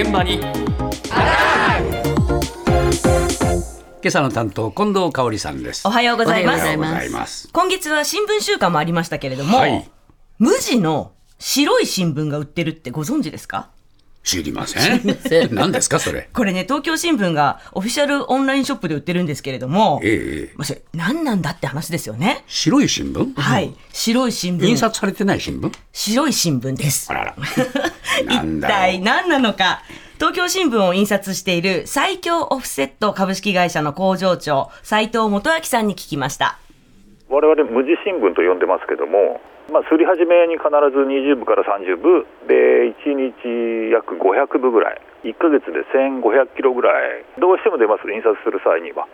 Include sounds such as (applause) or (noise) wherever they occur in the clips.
現場に。今朝の担当近藤香織さんです。おはようございます。おはようございます。今月は新聞週間もありましたけれども、はい。無地の白い新聞が売ってるってご存知ですか？知りません何ですかそれ？これね、東京新聞がオフィシャルオンラインショップで売ってるんですけれども、ええええまあ、それ何なんだって話ですよね。白い新聞？はい。白い新聞。印刷されてない新聞？白い新聞ですあ。らら (laughs) 一体何なのか。東京新聞を印刷している最強オフセット株式会社の工場長、斉藤元明さんに聞きました。我々無地新聞と呼んでますけども、まあ、すり始めに必ず20部から30部で1日約500部ぐらい。1ヶ月で1500キロぐらい。どうしても出ます印刷する際には、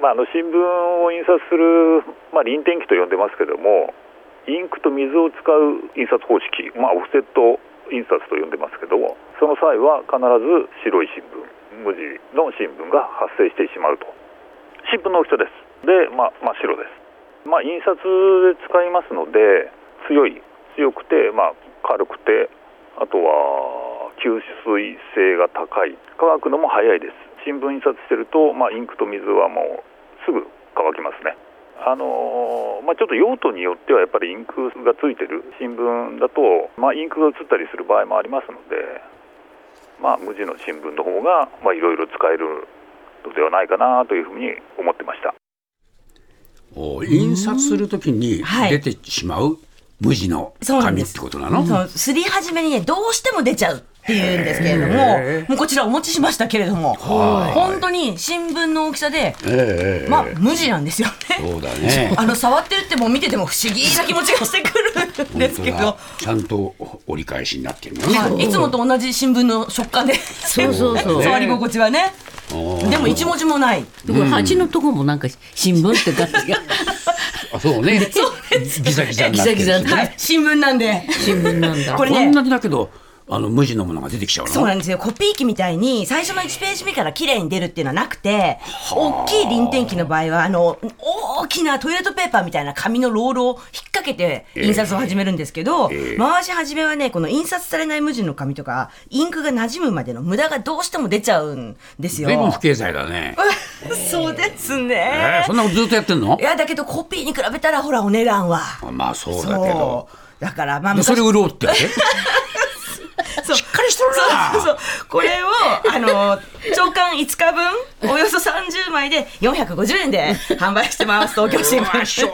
まあ、あの新聞を印刷する、まあ、臨転機と呼んでますけどもインクと水を使う印刷方式、まあ、オフセット印刷と呼んでますけどもその際は必ず白い新聞無地の新聞が発生してしまうと。新聞の大きさです。で、まあ、真っ白です。まあ、印刷で使いますので強い強くて、まあ、軽くてあとは吸水性が高い。乾くのも早いです。新聞印刷してると、まあ、インクと水はもうすぐ乾きますね。あのーまあ、ちょっと用途によってはやっぱりインクがついてる。新聞だと、まあ、インクが移ったりする場合もありますので、まあ、無地の新聞の方がまあいろいろ使えるのではないかなというふうに思ってました。お印刷するときにはい。出てしまう無地の紙ってことなの？そう、すり始めにね、どうしても出ちゃうっていうんですけれどももうこちらお持ちしましたけれども、本当に新聞の大きさで、ええまあ、無地なんですよね。そうだね。(laughs) あの触ってるってもう見てても不思議な気持ちがしてくるんですけど。ちゃんと折り返しになってるのね。はい。いつもと同じ新聞の食感で、そうそうそう。(laughs) 触り心地はね。でも一文字もない。でこれ鉢のとこもなんか新聞って感じが。(laughs) あそうね。ギザギザになってるギザギザ。はい、新聞なんで。新聞なんだ。これね。こんなにだけどあの無地のものが出てきちゃうの？そうなんですよ。コピー機みたいに最初の1ページ目から綺麗に出るっていうのはなくて、大きい臨転機の場合は、あの、大きなトイレットペーパーみたいな紙のロールを引っ掛けて印刷を始めるんですけど、ええ。回し始めはね、この印刷されない無地の紙とか、インクが馴染むまでの無駄がどうしても出ちゃうんですよ。不経済だね。(laughs) そうですえねー。そんなことずっとやってんの？いや、だけどコピーに比べたら、ほら、お値段は。まあそうだけど。だから、まあ、でそれ売ろうって (laughs) りしてるなそうそうそう。これを、あの、長官5日分、およそ30枚で450円で販売してます、東京新聞。証拠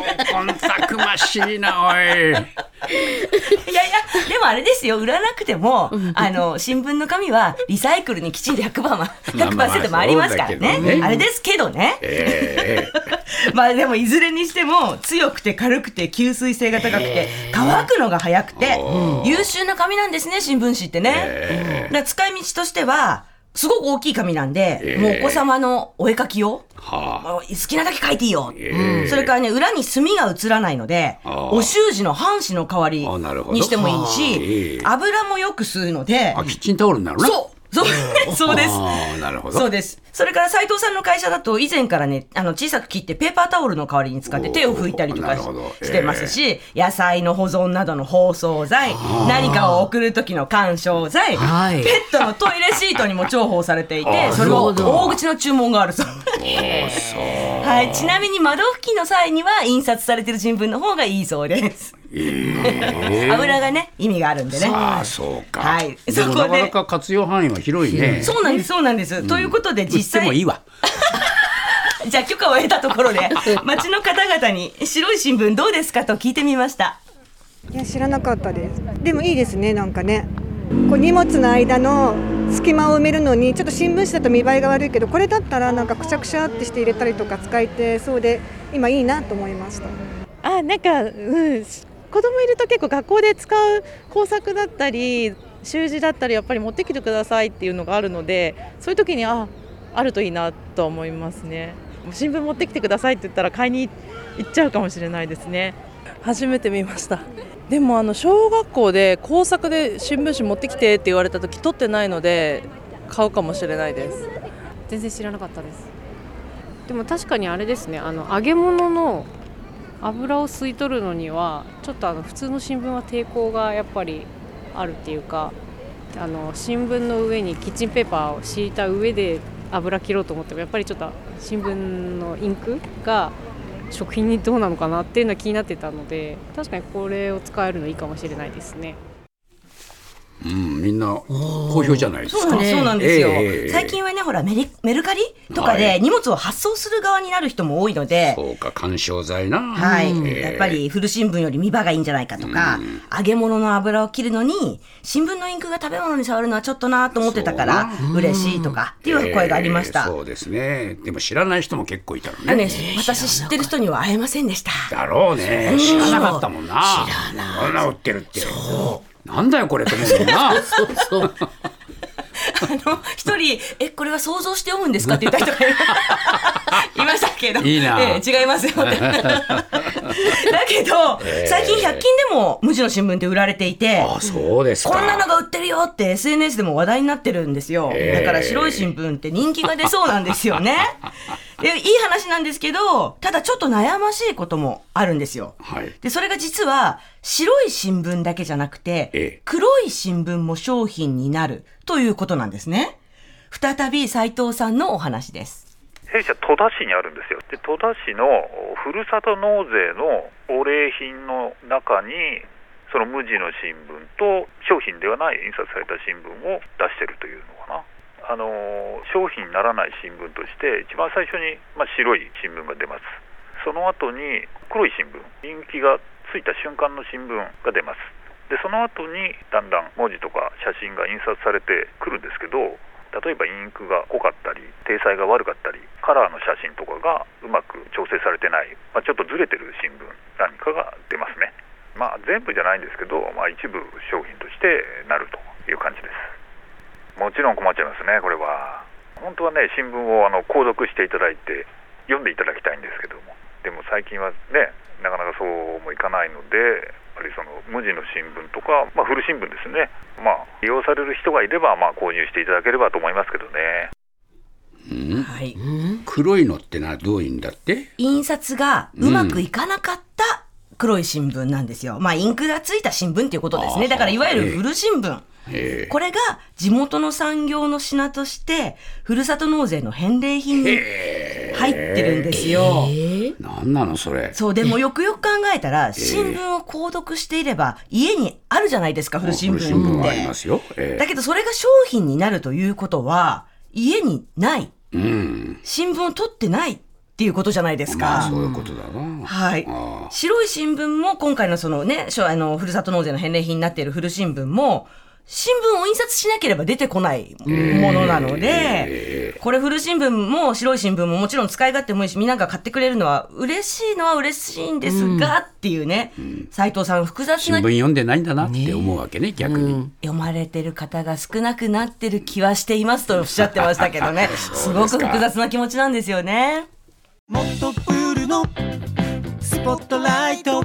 たくましいなおい。いやいや、でもあれですよ、売らなくても、あの、新聞の紙はリサイクルにきちんと100%ままあまあ100%回りますからそうだけどね。ねあれですけどね。え (laughs) まあでもいずれにしても強くて軽くて吸水性が高くて乾くのが早くて優秀な紙なんですね新聞紙ってね。だから使い道としてはすごく大きい紙なんで、ええ。もうお子様のお絵描きをーはあ。好きなだけ書いていいよ、ええ。それからね裏に墨が映らないのでああ。お習字の半紙の代わりにしてもいいはあ。えしえ。油もよく吸うのであキッチンタオルになるな。そうそう (laughs) そうです。なるほど。そうです。それから斉藤さんの会社だと以前からね、あの小さく切ってペーパータオルの代わりに使って手を拭いたりとかしてますし、野菜の保存などの包装剤、何かを送る時の干渉剤、はい。ペットのトイレシートにも重宝されていて、あそれを大口の注文があるそう。はい、ちなみに窓拭きの際には印刷されてる新聞の方がいいそうです。油がね、意味があるんでね。ああそうか。はい。でもそこでなかなか活用範囲は広いね。そうなんです、そうなんです。ということで実際もいいわ。(laughs) じゃあ許可を得たところで (laughs) 町の方々に白い新聞どうですかと聞いてみました。いや知らなかったです。でもいいですねなんかねこう荷物の間の隙間を埋めるのにちょっと新聞紙だと見栄えが悪いけどこれだったらなんかくしゃくしゃってして入れたりとか使えてそうで今いいなと思いました。あなんか、うん、子供いると結構学校で使う工作だったり習字だったりやっぱり持ってきてくださいっていうのがあるのでそういう時にああるといいなと思いますね。新聞持ってきてくださいって言ったら買いに行っちゃうかもしれないですね。初めて見ましたでもあの小学校で工作で新聞紙持ってきてって言われた時取ってないので買うかもしれないです。全然知らなかったです。でも確かにあれですねあの揚げ物の油を吸い取るのにはちょっとあの普通の新聞は抵抗がやっぱりあるっていうかあの新聞の上にキッチンペーパーを敷いた上で油切ろうと思ってもやっぱりちょっと新聞のインクが食品にどうなのかなっていうのは気になってたので確かにこれを使えるのいいかもしれないですね。うん、みんな好評じゃないですか。そうなんですそうなんですよ、ええ最近はねほらメリメルカリとかはでい荷物を発送する側になる人も多いので、そうか、干渉剤な。はい、ええやっぱり古新聞より見場がいいんじゃないかとか、揚げ物の油を切るのに新聞のインクが食べ物に触るのはちょっとなと思ってたから嬉しいとかっていう声がありました。ええそうですね。でも知らない人も結構いたのねね。私知ってる人には会えませんでした。だろうね。知らなかったもんな。知らない。こんな売ってるって。なんだよこれと思うもんな。(laughs) そうそう。あの、一人、え、これは想像して読むんですか？って言った人がい (laughs) いましたけど。いいなええ違いますよって。(laughs) (laughs) だけど、最近100均でも無地の新聞って売られていて、あ、そうですか。こんなのが売ってるよって SNS でも話題になってるんですよ。ええだから白い新聞って人気が出そうなんですよね。(laughs) で、いい話なんですけど、ただちょっと悩ましいこともあるんですよ。はい。で、それが実は白い新聞だけじゃなくて、ええ黒い新聞も商品になるということなんですね。再び斉藤さんのお話です。弊社戸田市にあるんですよ。で戸田市のふるさと納税のお礼品の中にその無地の新聞と商品ではない印刷された新聞を出してるというのかな。あの商品にならない新聞として一番最初に、まあ、白い新聞が出ます。その後に黒い新聞。インキがついた瞬間の新聞が出ます。でその後にだんだん文字とか写真が印刷されてくるんですけど例えばインクが濃かったり体裁が悪かったりカラーの写真とかがうまく調整されてない、まあ、ちょっとずれてる新聞何かが出ますね。まあ全部じゃないんですけど、まあ、一部商品としてなるという感じです。もちろん困っちゃいますねこれは。本当はね新聞をあの購読していただいて読んでいただきたいんですけども。でも最近はねなかなかそうもいかないのでぱりその無地の新聞とか、まあ、古新聞ですね、まあ、利用される人がいれば、まあ、購入していただければと思いますけどね。はい。黒いのってのはどういうんだって？印刷がうまくいかなかった黒い新聞なんですよ。まあ、インクがついた新聞っていうことですね。だから、いわゆる古新聞。えこれが地元の産業の品として、ふるさと納税の返礼品に入ってるんですよ。えなんなのそれ。そう、でもよくよく考えたら、新聞を購読していれば、家にあるじゃないですか、古新聞古新聞はありって。ますよ。えだけど、それが商品になるということは、家にない。えうん。新聞を取ってないっていうことじゃないですか。まあそういうことだな。はいあ。白い新聞も今回のそのね、あの、ふるさと納税の返礼品になっている古新聞も、新聞を印刷しなければ出てこないものなので、これ古新聞も白い新聞ももちろん使い勝手もいいし、みんなが買ってくれるのは嬉しいのは嬉しいんですが、っていうね、斉藤さん複雑な新聞読んでないんだなって思うわけね、逆に。読まれてる方が少なくなってる気はしていますとおっしゃってましたけどね、(laughs) すごく複雑な気持ちなんですよね。もっとプールのスポットライト